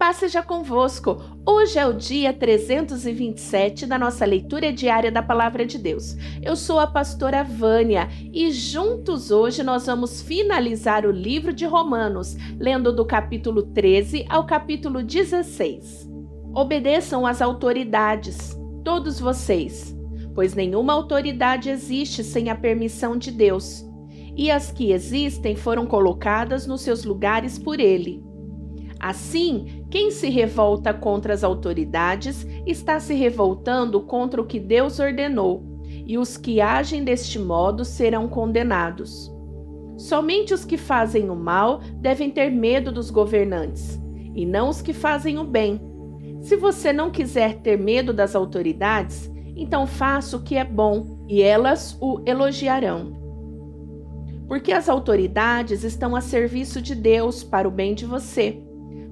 Paz seja convosco. Hoje é o dia 327 da nossa leitura diária da Palavra de Deus. Eu sou a pastora Vânia e juntos hoje nós vamos finalizar o livro de Romanos, lendo do capítulo 13 ao capítulo 16. Obedeçam às autoridades, todos vocês, pois nenhuma autoridade existe sem a permissão de Deus, e as que existem foram colocadas nos seus lugares por Ele. Assim, quem se revolta contra as autoridades está se revoltando contra o que Deus ordenou, e os que agem deste modo serão condenados. Somente os que fazem o mal devem ter medo dos governantes, e não os que fazem o bem. Se você não quiser ter medo das autoridades, então faça o que é bom, e elas o elogiarão. Porque as autoridades estão a serviço de Deus para o bem de você.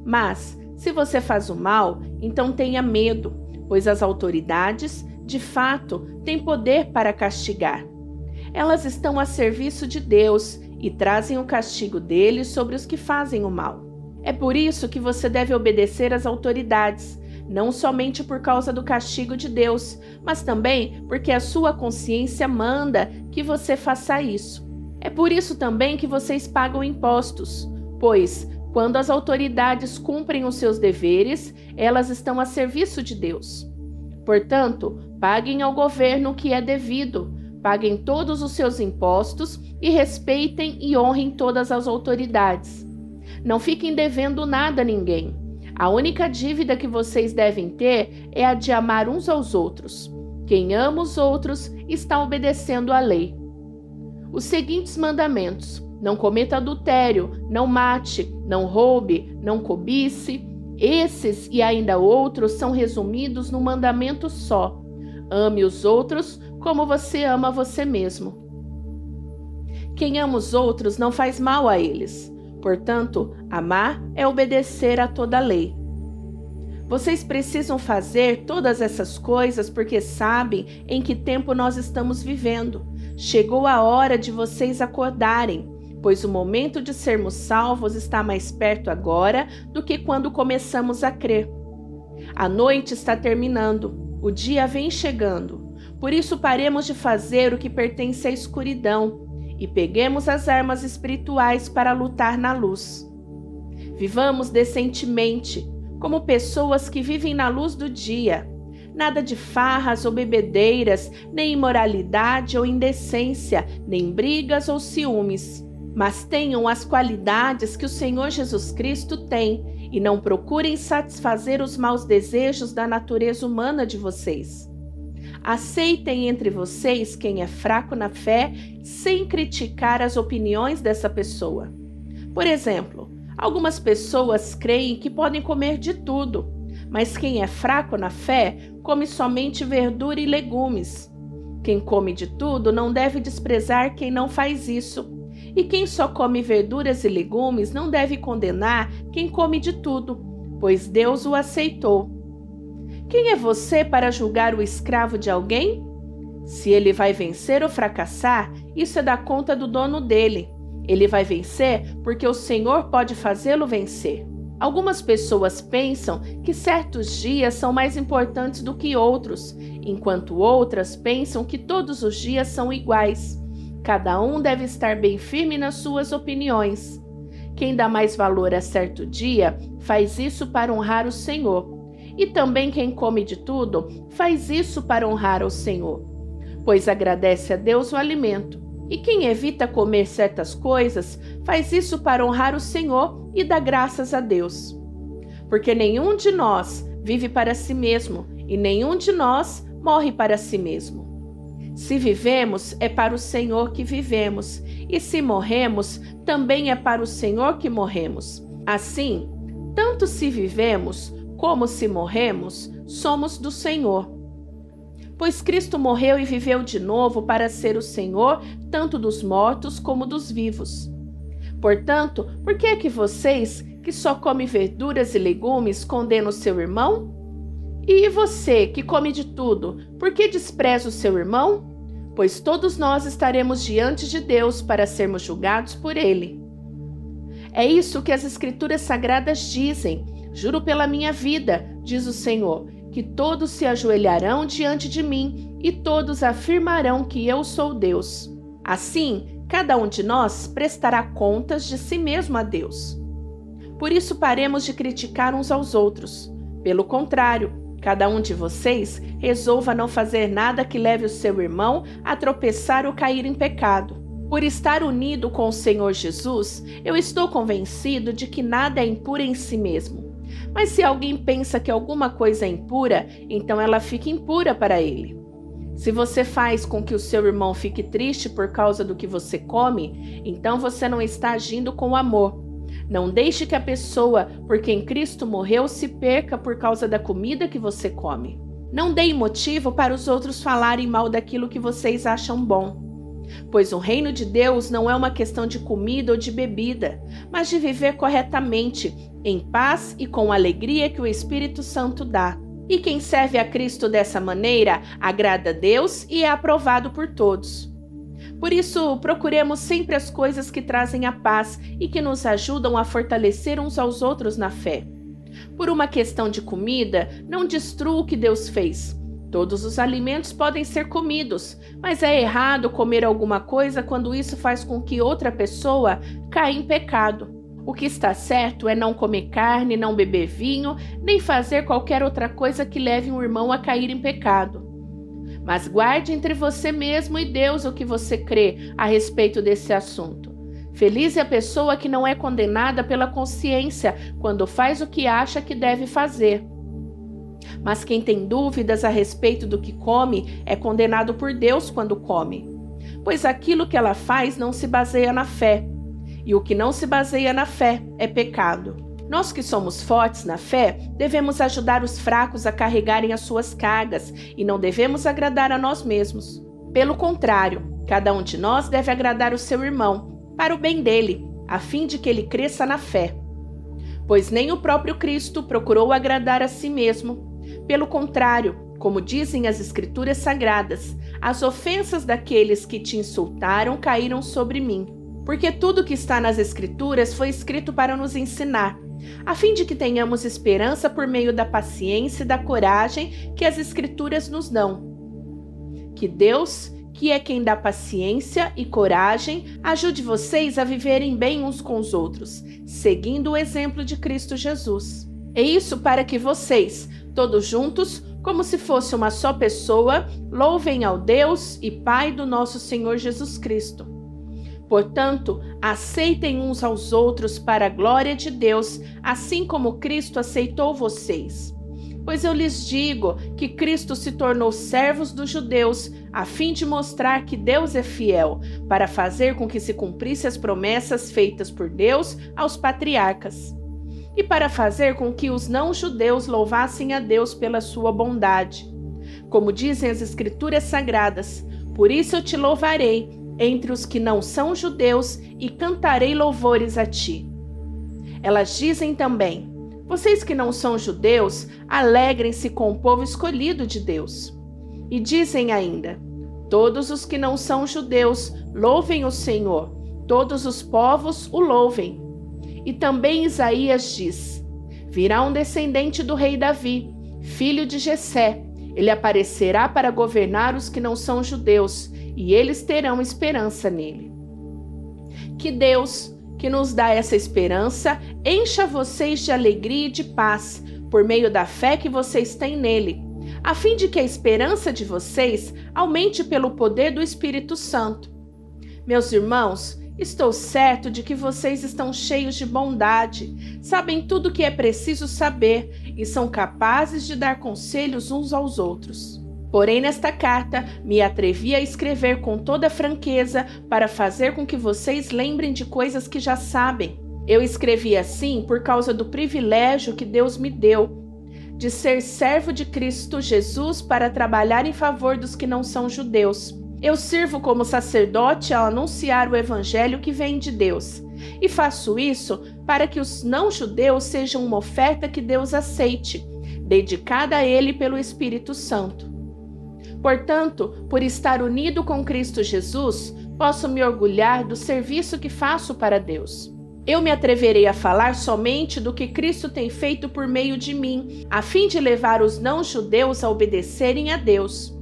Mas, se você faz o mal, então tenha medo, pois as autoridades, de fato, têm poder para castigar. Elas estão a serviço de Deus e trazem o castigo dele sobre os que fazem o mal. É por isso que você deve obedecer às autoridades, não somente por causa do castigo de Deus, mas também porque a sua consciência manda que você faça isso. É por isso também que vocês pagam impostos, pois quando as autoridades cumprem os seus deveres, elas estão a serviço de Deus. Portanto, paguem ao governo o que é devido, paguem todos os seus impostos e respeitem e honrem todas as autoridades. Não fiquem devendo nada a ninguém. A única dívida que vocês devem ter é a de amar uns aos outros. Quem ama os outros está obedecendo à lei. Os seguintes mandamentos não cometa adultério, não mate, não roube, não cobice. Esses e ainda outros são resumidos num mandamento só: ame os outros como você ama você mesmo. Quem ama os outros não faz mal a eles. Portanto, amar é obedecer a toda lei. Vocês precisam fazer todas essas coisas porque sabem em que tempo nós estamos vivendo. Chegou a hora de vocês acordarem pois o momento de sermos salvos está mais perto agora do que quando começamos a crer. A noite está terminando, o dia vem chegando. Por isso, paremos de fazer o que pertence à escuridão e peguemos as armas espirituais para lutar na luz. Vivamos decentemente, como pessoas que vivem na luz do dia. Nada de farras ou bebedeiras, nem imoralidade ou indecência, nem brigas ou ciúmes mas tenham as qualidades que o Senhor Jesus Cristo tem e não procurem satisfazer os maus desejos da natureza humana de vocês. Aceitem entre vocês quem é fraco na fé sem criticar as opiniões dessa pessoa. Por exemplo, algumas pessoas creem que podem comer de tudo, mas quem é fraco na fé come somente verdura e legumes. Quem come de tudo não deve desprezar quem não faz isso e quem só come verduras e legumes não deve condenar quem come de tudo, pois Deus o aceitou. Quem é você para julgar o escravo de alguém? Se ele vai vencer ou fracassar, isso é da conta do dono dele. Ele vai vencer porque o Senhor pode fazê-lo vencer. Algumas pessoas pensam que certos dias são mais importantes do que outros, enquanto outras pensam que todos os dias são iguais. Cada um deve estar bem firme nas suas opiniões. Quem dá mais valor a certo dia faz isso para honrar o Senhor. E também quem come de tudo faz isso para honrar o Senhor, pois agradece a Deus o alimento. E quem evita comer certas coisas faz isso para honrar o Senhor e dá graças a Deus. Porque nenhum de nós vive para si mesmo e nenhum de nós morre para si mesmo. Se vivemos, é para o Senhor que vivemos, e se morremos, também é para o Senhor que morremos. Assim, tanto se vivemos como se morremos, somos do Senhor. Pois Cristo morreu e viveu de novo para ser o Senhor tanto dos mortos como dos vivos. Portanto, por que é que vocês, que só comem verduras e legumes, condenam seu irmão? E você, que come de tudo, por que despreza o seu irmão? Pois todos nós estaremos diante de Deus para sermos julgados por ele. É isso que as Escrituras Sagradas dizem. Juro pela minha vida, diz o Senhor, que todos se ajoelharão diante de mim e todos afirmarão que eu sou Deus. Assim, cada um de nós prestará contas de si mesmo a Deus. Por isso, paremos de criticar uns aos outros. Pelo contrário, cada um de vocês resolva não fazer nada que leve o seu irmão a tropeçar ou cair em pecado. Por estar unido com o Senhor Jesus, eu estou convencido de que nada é impuro em si mesmo. Mas se alguém pensa que alguma coisa é impura, então ela fica impura para ele. Se você faz com que o seu irmão fique triste por causa do que você come, então você não está agindo com amor. Não deixe que a pessoa por quem Cristo morreu se perca por causa da comida que você come. Não deem motivo para os outros falarem mal daquilo que vocês acham bom. Pois o reino de Deus não é uma questão de comida ou de bebida, mas de viver corretamente, em paz e com a alegria que o Espírito Santo dá. E quem serve a Cristo dessa maneira agrada a Deus e é aprovado por todos. Por isso, procuremos sempre as coisas que trazem a paz e que nos ajudam a fortalecer uns aos outros na fé. Por uma questão de comida, não destrua o que Deus fez, Todos os alimentos podem ser comidos, mas é errado comer alguma coisa quando isso faz com que outra pessoa caia em pecado. O que está certo é não comer carne, não beber vinho, nem fazer qualquer outra coisa que leve um irmão a cair em pecado. Mas guarde entre você mesmo e Deus o que você crê a respeito desse assunto. Feliz é a pessoa que não é condenada pela consciência quando faz o que acha que deve fazer. Mas quem tem dúvidas a respeito do que come é condenado por Deus quando come. Pois aquilo que ela faz não se baseia na fé. E o que não se baseia na fé é pecado. Nós que somos fortes na fé, devemos ajudar os fracos a carregarem as suas cargas e não devemos agradar a nós mesmos. Pelo contrário, cada um de nós deve agradar o seu irmão, para o bem dele, a fim de que ele cresça na fé. Pois nem o próprio Cristo procurou agradar a si mesmo, pelo contrário, como dizem as Escrituras Sagradas, as ofensas daqueles que te insultaram caíram sobre mim. Porque tudo que está nas Escrituras foi escrito para nos ensinar, a fim de que tenhamos esperança por meio da paciência e da coragem que as Escrituras nos dão. Que Deus, que é quem dá paciência e coragem, ajude vocês a viverem bem uns com os outros, seguindo o exemplo de Cristo Jesus. É isso para que vocês, todos juntos, como se fosse uma só pessoa, louvem ao Deus e Pai do nosso Senhor Jesus Cristo. Portanto, aceitem uns aos outros para a glória de Deus, assim como Cristo aceitou vocês. Pois eu lhes digo que Cristo se tornou servos dos judeus, a fim de mostrar que Deus é fiel, para fazer com que se cumprissem as promessas feitas por Deus aos patriarcas e para fazer com que os não-judeus louvassem a Deus pela sua bondade. Como dizem as Escrituras Sagradas, por isso eu te louvarei entre os que não são judeus e cantarei louvores a ti. Elas dizem também: Vocês que não são judeus, alegrem-se com o povo escolhido de Deus. E dizem ainda: Todos os que não são judeus, louvem o Senhor, todos os povos o louvem. E também Isaías diz: Virá um descendente do rei Davi, filho de Jessé. Ele aparecerá para governar os que não são judeus, e eles terão esperança nele. Que Deus, que nos dá essa esperança, encha vocês de alegria e de paz por meio da fé que vocês têm nele, a fim de que a esperança de vocês aumente pelo poder do Espírito Santo. Meus irmãos, Estou certo de que vocês estão cheios de bondade, sabem tudo o que é preciso saber e são capazes de dar conselhos uns aos outros. Porém, nesta carta, me atrevi a escrever com toda franqueza para fazer com que vocês lembrem de coisas que já sabem. Eu escrevi assim por causa do privilégio que Deus me deu de ser servo de Cristo Jesus para trabalhar em favor dos que não são judeus. Eu sirvo como sacerdote ao anunciar o evangelho que vem de Deus. E faço isso para que os não-judeus sejam uma oferta que Deus aceite, dedicada a Ele pelo Espírito Santo. Portanto, por estar unido com Cristo Jesus, posso me orgulhar do serviço que faço para Deus. Eu me atreverei a falar somente do que Cristo tem feito por meio de mim, a fim de levar os não-judeus a obedecerem a Deus.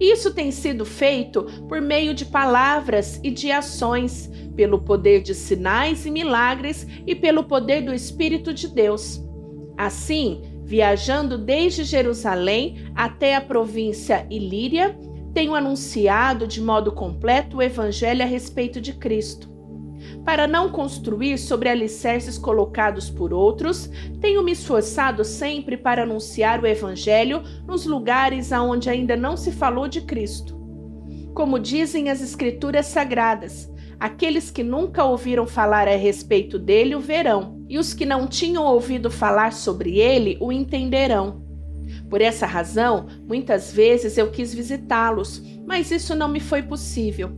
Isso tem sido feito por meio de palavras e de ações, pelo poder de sinais e milagres e pelo poder do Espírito de Deus. Assim, viajando desde Jerusalém até a província Ilíria, tenho anunciado de modo completo o Evangelho a respeito de Cristo para não construir sobre alicerces colocados por outros, tenho me esforçado sempre para anunciar o Evangelho nos lugares aonde ainda não se falou de Cristo. Como dizem as Escrituras Sagradas, aqueles que nunca ouviram falar a respeito dele o verão, e os que não tinham ouvido falar sobre ele o entenderão. Por essa razão, muitas vezes eu quis visitá-los, mas isso não me foi possível.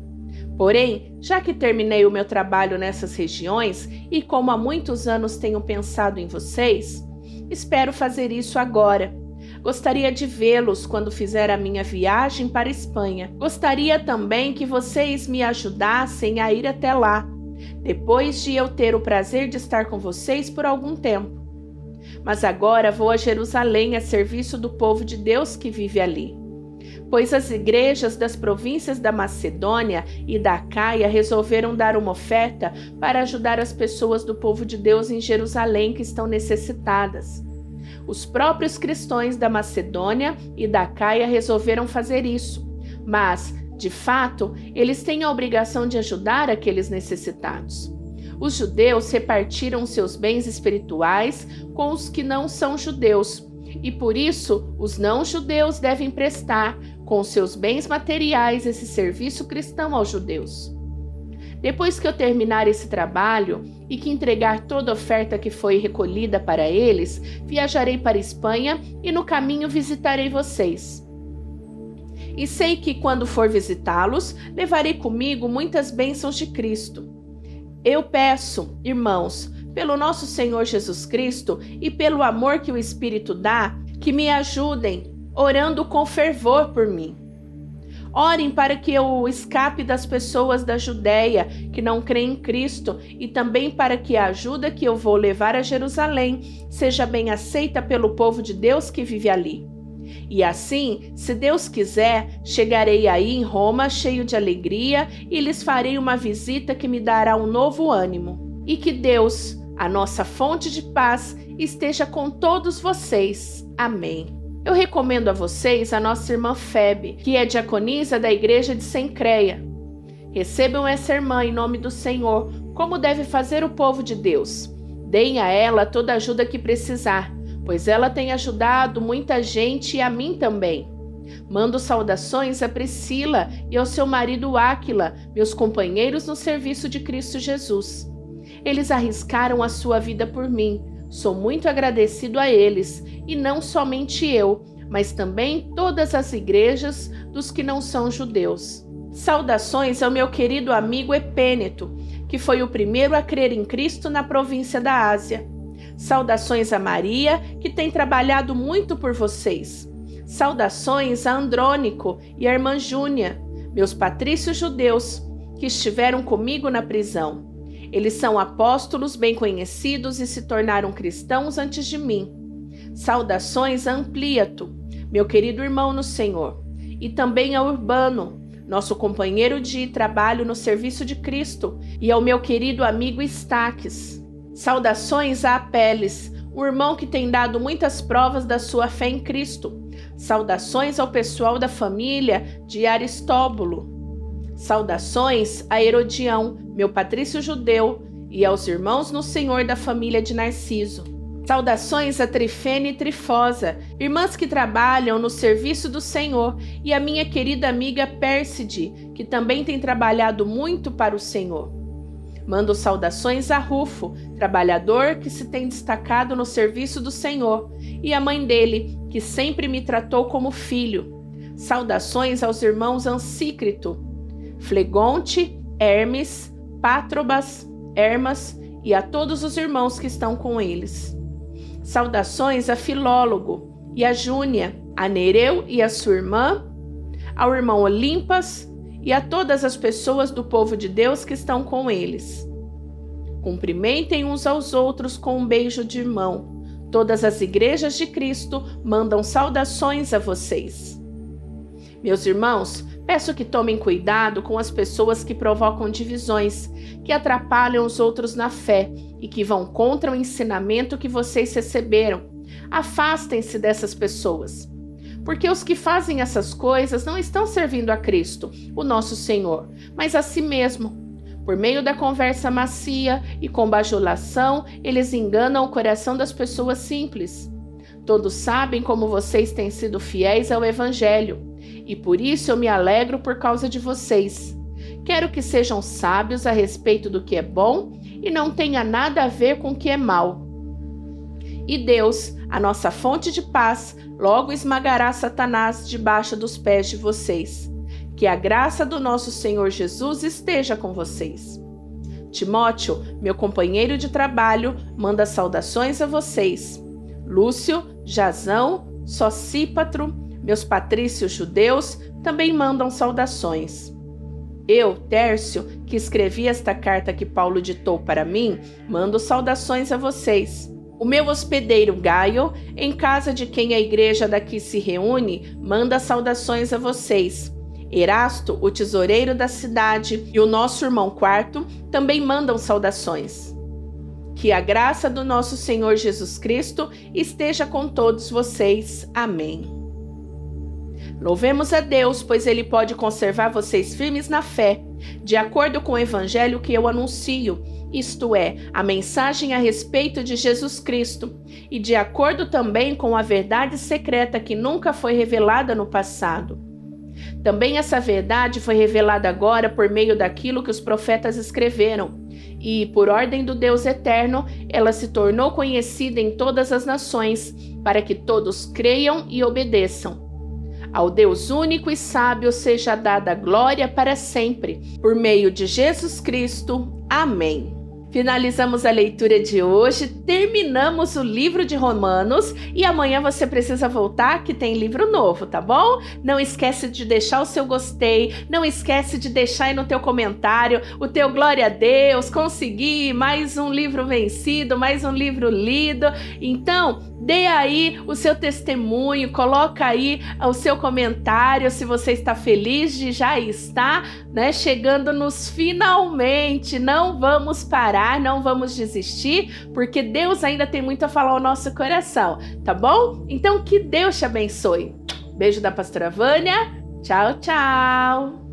Porém, já que terminei o meu trabalho nessas regiões e como há muitos anos tenho pensado em vocês, espero fazer isso agora. Gostaria de vê-los quando fizer a minha viagem para a Espanha. Gostaria também que vocês me ajudassem a ir até lá, depois de eu ter o prazer de estar com vocês por algum tempo. Mas agora vou a Jerusalém a serviço do povo de Deus que vive ali pois as igrejas das províncias da Macedônia e da Caia resolveram dar uma oferta para ajudar as pessoas do povo de Deus em Jerusalém que estão necessitadas. Os próprios cristãos da Macedônia e da Caia resolveram fazer isso, mas, de fato, eles têm a obrigação de ajudar aqueles necessitados. Os judeus repartiram seus bens espirituais com os que não são judeus, e por isso os não-judeus devem prestar com seus bens materiais esse serviço cristão aos judeus. Depois que eu terminar esse trabalho e que entregar toda a oferta que foi recolhida para eles, viajarei para Espanha e no caminho visitarei vocês. E sei que quando for visitá-los, levarei comigo muitas bênçãos de Cristo. Eu peço, irmãos, pelo nosso Senhor Jesus Cristo e pelo amor que o Espírito dá, que me ajudem orando com fervor por mim. Orem para que eu escape das pessoas da Judéia que não creem em Cristo e também para que a ajuda que eu vou levar a Jerusalém seja bem aceita pelo povo de Deus que vive ali. E assim, se Deus quiser, chegarei aí em Roma cheio de alegria e lhes farei uma visita que me dará um novo ânimo. E que Deus, a nossa fonte de paz, esteja com todos vocês. Amém. Eu recomendo a vocês a nossa irmã Febe, que é diaconisa da igreja de Sencreia. Recebam essa irmã em nome do Senhor, como deve fazer o povo de Deus. Deem a ela toda a ajuda que precisar, pois ela tem ajudado muita gente e a mim também. Mando saudações a Priscila e ao seu marido Áquila, meus companheiros no serviço de Cristo Jesus. Eles arriscaram a sua vida por mim. Sou muito agradecido a eles e não somente eu, mas também todas as igrejas dos que não são judeus. Saudações ao meu querido amigo Epêneto, que foi o primeiro a crer em Cristo na província da Ásia. Saudações a Maria, que tem trabalhado muito por vocês. Saudações a Andrônico e a irmã Júnia, meus patrícios judeus, que estiveram comigo na prisão. Eles são apóstolos bem conhecidos e se tornaram cristãos antes de mim. Saudações a Ampliato, meu querido irmão no Senhor, e também a Urbano, nosso companheiro de trabalho no serviço de Cristo, e ao meu querido amigo Estaques. Saudações a Apeles, o irmão que tem dado muitas provas da sua fé em Cristo. Saudações ao pessoal da família de Aristóbulo. Saudações a Herodião, meu patrício judeu, e aos irmãos no Senhor da família de Narciso. Saudações a Trifene e Trifosa, irmãs que trabalham no serviço do Senhor, e a minha querida amiga Pérside, que também tem trabalhado muito para o Senhor. Mando saudações a Rufo, trabalhador que se tem destacado no serviço do Senhor, e a mãe dele, que sempre me tratou como filho. Saudações aos irmãos Ancícrito, Flegonte, Hermes, Pátrobas, Hermas e a todos os irmãos que estão com eles. Saudações a Filólogo e a Júnia, a Nereu e a sua irmã, ao irmão Olimpas e a todas as pessoas do povo de Deus que estão com eles. Cumprimentem uns aos outros com um beijo de mão. Todas as igrejas de Cristo mandam saudações a vocês. Meus irmãos, peço que tomem cuidado com as pessoas que provocam divisões, que atrapalham os outros na fé e que vão contra o ensinamento que vocês receberam. Afastem-se dessas pessoas. Porque os que fazem essas coisas não estão servindo a Cristo, o nosso Senhor, mas a si mesmo. Por meio da conversa macia e com bajulação, eles enganam o coração das pessoas simples. Todos sabem como vocês têm sido fiéis ao Evangelho, e por isso eu me alegro por causa de vocês. Quero que sejam sábios a respeito do que é bom e não tenha nada a ver com o que é mal. E Deus, a nossa fonte de paz, logo esmagará Satanás debaixo dos pés de vocês. Que a graça do nosso Senhor Jesus esteja com vocês. Timóteo, meu companheiro de trabalho, manda saudações a vocês. Lúcio, Jazão, Socípatro, meus patrícios judeus também mandam saudações. Eu, Tércio, que escrevi esta carta que Paulo ditou para mim, mando saudações a vocês. O meu hospedeiro Gaio, em casa de quem a igreja daqui se reúne, manda saudações a vocês. Erasto, o tesoureiro da cidade, e o nosso irmão Quarto também mandam saudações. Que a graça do nosso Senhor Jesus Cristo esteja com todos vocês. Amém. Louvemos a Deus, pois Ele pode conservar vocês firmes na fé, de acordo com o evangelho que eu anuncio, isto é, a mensagem a respeito de Jesus Cristo, e de acordo também com a verdade secreta que nunca foi revelada no passado também essa verdade foi revelada agora por meio daquilo que os profetas escreveram. E, por ordem do Deus eterno, ela se tornou conhecida em todas as nações, para que todos creiam e obedeçam. Ao Deus único e sábio seja dada glória para sempre, por meio de Jesus Cristo. Amém. Finalizamos a leitura de hoje, terminamos o livro de Romanos e amanhã você precisa voltar que tem livro novo, tá bom? Não esquece de deixar o seu gostei, não esquece de deixar aí no teu comentário o teu glória a Deus, consegui mais um livro vencido, mais um livro lido. Então, Dê aí o seu testemunho, coloca aí o seu comentário se você está feliz de já estar, né, chegando nos finalmente. Não vamos parar, não vamos desistir, porque Deus ainda tem muito a falar ao nosso coração, tá bom? Então que Deus te abençoe. Beijo da pastora Vânia. Tchau, tchau.